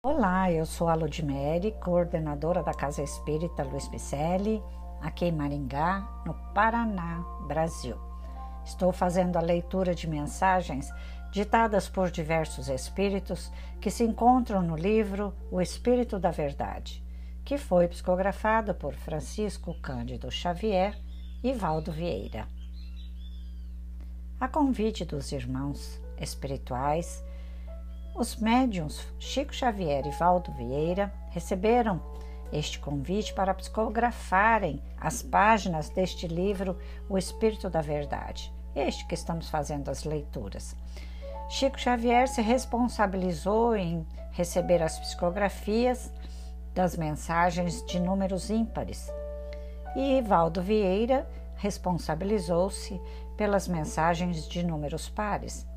Olá, eu sou a Ludmere, coordenadora da Casa Espírita Luiz Picelli, aqui em Maringá, no Paraná, Brasil. Estou fazendo a leitura de mensagens ditadas por diversos espíritos que se encontram no livro O Espírito da Verdade, que foi psicografado por Francisco Cândido Xavier e Valdo Vieira. A convite dos irmãos espirituais, os médiums Chico Xavier e Valdo Vieira receberam este convite para psicografarem as páginas deste livro O Espírito da Verdade, este que estamos fazendo as leituras. Chico Xavier se responsabilizou em receber as psicografias das mensagens de números ímpares e Valdo Vieira responsabilizou-se pelas mensagens de números pares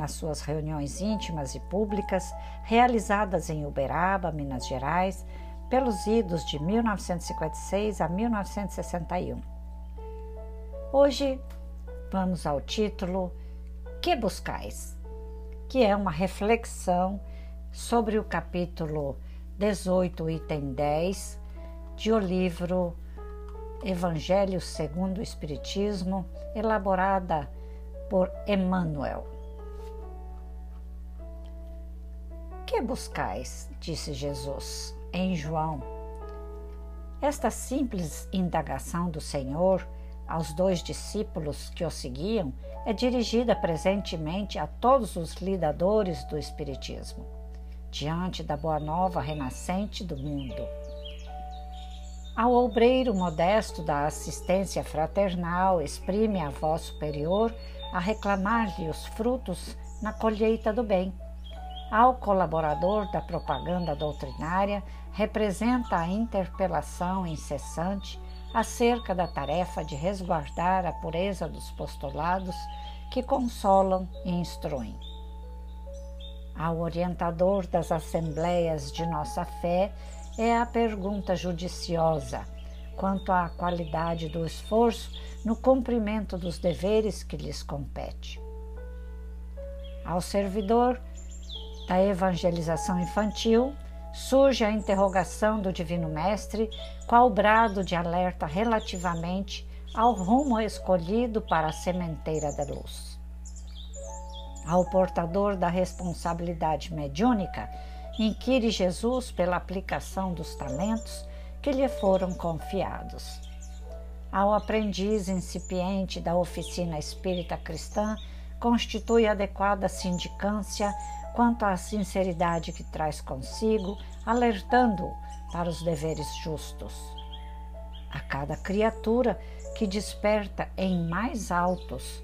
nas suas reuniões íntimas e públicas realizadas em Uberaba, Minas Gerais, pelos idos de 1956 a 1961. Hoje vamos ao título Que Buscais, que é uma reflexão sobre o capítulo 18, item 10 de o livro Evangelho segundo o Espiritismo, elaborada por Emmanuel. Buscais? disse Jesus em João. Esta simples indagação do Senhor aos dois discípulos que o seguiam é dirigida presentemente a todos os lidadores do Espiritismo, diante da boa nova renascente do mundo. Ao obreiro modesto da assistência fraternal, exprime a voz superior a reclamar-lhe os frutos na colheita do bem ao colaborador da propaganda doutrinária, representa a interpelação incessante acerca da tarefa de resguardar a pureza dos postulados que consolam e instruem. Ao orientador das assembleias de nossa fé é a pergunta judiciosa quanto à qualidade do esforço no cumprimento dos deveres que lhes compete. Ao servidor, da evangelização infantil, surge a interrogação do Divino Mestre, qual brado de alerta relativamente ao rumo escolhido para a sementeira da luz. Ao portador da responsabilidade mediúnica, inquire Jesus pela aplicação dos talentos que lhe foram confiados. Ao aprendiz incipiente da oficina espírita cristã, constitui adequada sindicância quanto à sinceridade que traz consigo, alertando-o para os deveres justos. A cada criatura que desperta em mais altos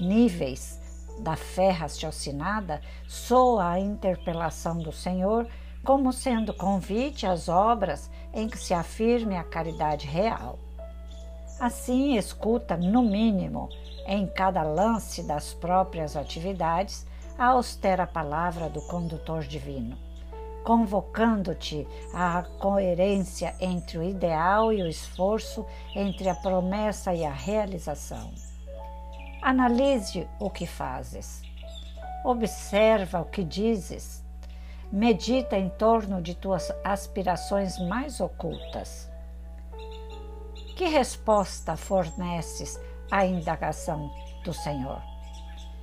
níveis da fé raciocinada, soa a interpelação do Senhor como sendo convite às obras em que se afirme a caridade real. Assim, escuta, no mínimo, em cada lance das próprias atividades, a austera palavra do condutor divino, convocando-te à coerência entre o ideal e o esforço, entre a promessa e a realização. Analise o que fazes, observa o que dizes, medita em torno de tuas aspirações mais ocultas. Que resposta forneces à indagação do Senhor?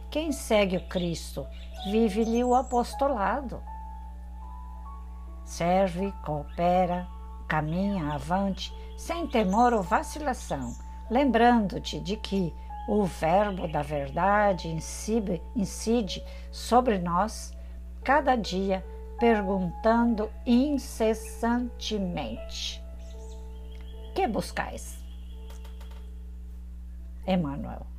Quem segue o Cristo vive-lhe o apostolado. Serve, coopera, caminha avante, sem temor ou vacilação, lembrando-te de que o Verbo da verdade incide, sobre nós cada dia, perguntando incessantemente: Que buscais? Emmanuel.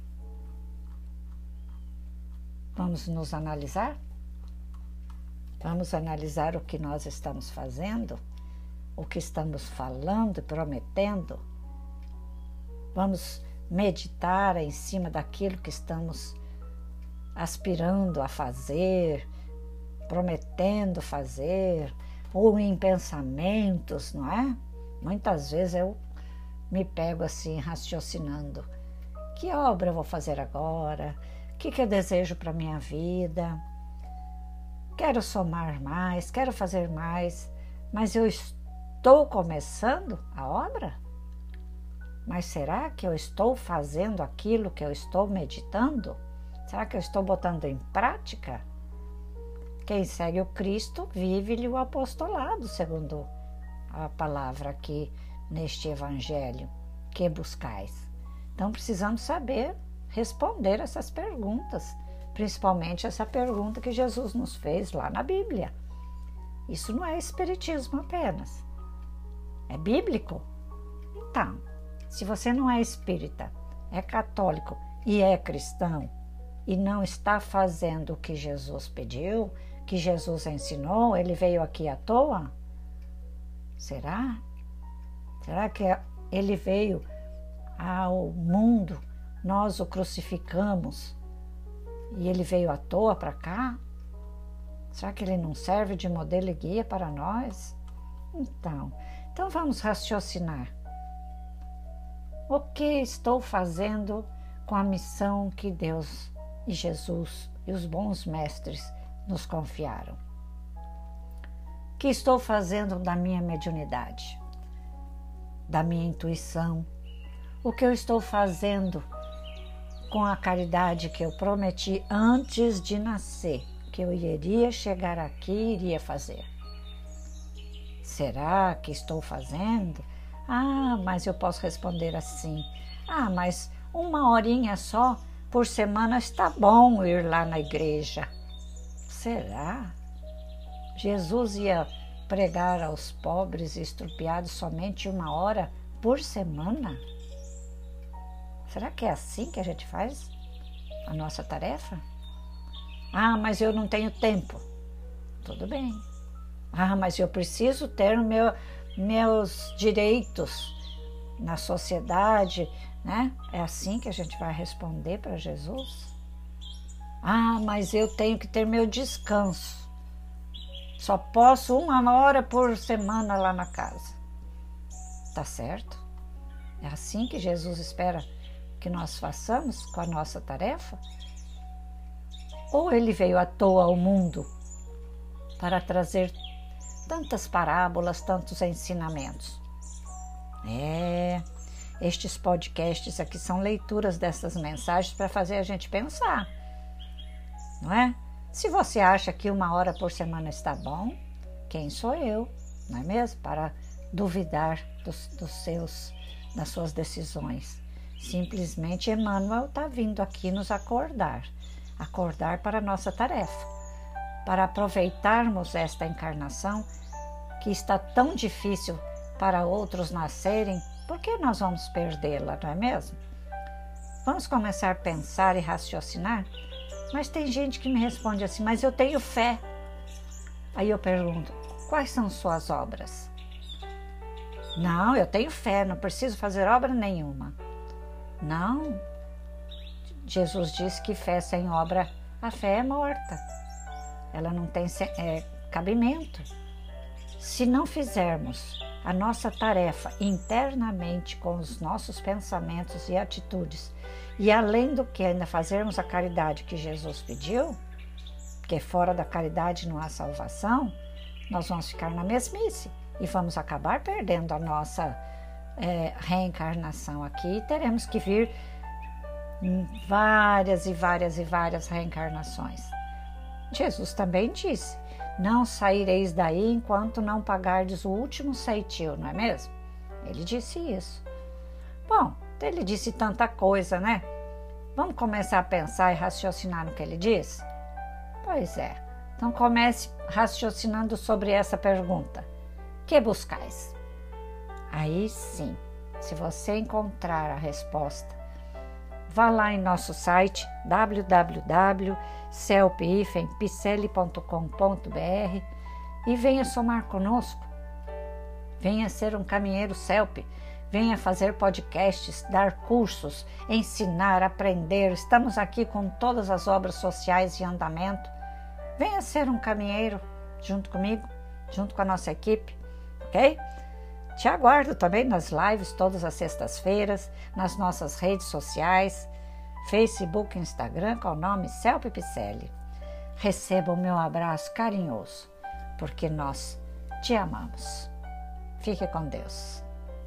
Vamos nos analisar? Vamos analisar o que nós estamos fazendo, o que estamos falando e prometendo. Vamos meditar em cima daquilo que estamos aspirando a fazer, prometendo fazer, ou em pensamentos, não é? Muitas vezes eu me pego assim raciocinando: que obra eu vou fazer agora? Que, que eu desejo para minha vida, quero somar mais, quero fazer mais, mas eu estou começando a obra? Mas será que eu estou fazendo aquilo que eu estou meditando? Será que eu estou botando em prática? Quem segue o Cristo vive-lhe o apostolado, segundo a palavra aqui neste Evangelho. Que buscais? Então precisamos saber responder essas perguntas, principalmente essa pergunta que Jesus nos fez lá na Bíblia. Isso não é espiritismo apenas, é bíblico. Então, se você não é espírita, é católico e é cristão, e não está fazendo o que Jesus pediu, que Jesus ensinou, ele veio aqui à toa? Será? Será que ele veio ao mundo, nós o crucificamos e ele veio à toa para cá? Será que ele não serve de modelo e guia para nós? Então, então vamos raciocinar. O que estou fazendo com a missão que Deus e Jesus e os bons mestres nos confiaram? O que estou fazendo da minha mediunidade? Da minha intuição? O que eu estou fazendo com a caridade que eu prometi antes de nascer, que eu iria chegar aqui e iria fazer? Será que estou fazendo? Ah, mas eu posso responder assim. Ah, mas uma horinha só por semana está bom ir lá na igreja. Será? Jesus ia pregar aos pobres e estrupiados somente uma hora por semana? Será que é assim que a gente faz a nossa tarefa? Ah, mas eu não tenho tempo. Tudo bem. Ah, mas eu preciso ter meu, meus direitos na sociedade, né? É assim que a gente vai responder para Jesus? Ah, mas eu tenho que ter meu descanso. Só posso uma hora por semana lá na casa. Tá certo? É assim que Jesus espera que nós façamos com a nossa tarefa? Ou ele veio à toa ao mundo para trazer tantas parábolas, tantos ensinamentos? É, estes podcasts aqui são leituras dessas mensagens para fazer a gente pensar, não é? Se você acha que uma hora por semana está bom, quem sou eu, não é mesmo? Para duvidar dos, dos seus, das suas decisões. Simplesmente Emmanuel está vindo aqui nos acordar, acordar para a nossa tarefa, para aproveitarmos esta encarnação que está tão difícil para outros nascerem por que nós vamos perdê-la, não é mesmo? Vamos começar a pensar e raciocinar? Mas tem gente que me responde assim: Mas eu tenho fé. Aí eu pergunto: Quais são suas obras? Não, eu tenho fé, não preciso fazer obra nenhuma. Não. Jesus disse que fé sem obra, a fé é morta. Ela não tem é, cabimento. Se não fizermos a nossa tarefa internamente com os nossos pensamentos e atitudes, e além do que ainda fazermos a caridade que Jesus pediu, porque fora da caridade não há salvação, nós vamos ficar na mesmice e vamos acabar perdendo a nossa é, reencarnação aqui teremos que vir várias e várias e várias reencarnações. Jesus também disse: não saireis daí enquanto não pagardes o último ceitil, não é mesmo? Ele disse isso. Bom, ele disse tanta coisa, né? Vamos começar a pensar e raciocinar no que ele disse? Pois é. Então comece raciocinando sobre essa pergunta: que buscais? Aí sim, se você encontrar a resposta, vá lá em nosso site www.celpifempicele.com.br e venha somar conosco. Venha ser um caminheiro CELP, venha fazer podcasts, dar cursos, ensinar, aprender. Estamos aqui com todas as obras sociais em andamento. Venha ser um caminheiro junto comigo, junto com a nossa equipe, ok? Te aguardo também nas lives todas as sextas-feiras, nas nossas redes sociais, Facebook e Instagram, com o nome Celpe Picelli. receba o meu abraço carinhoso, porque nós te amamos. Fique com Deus.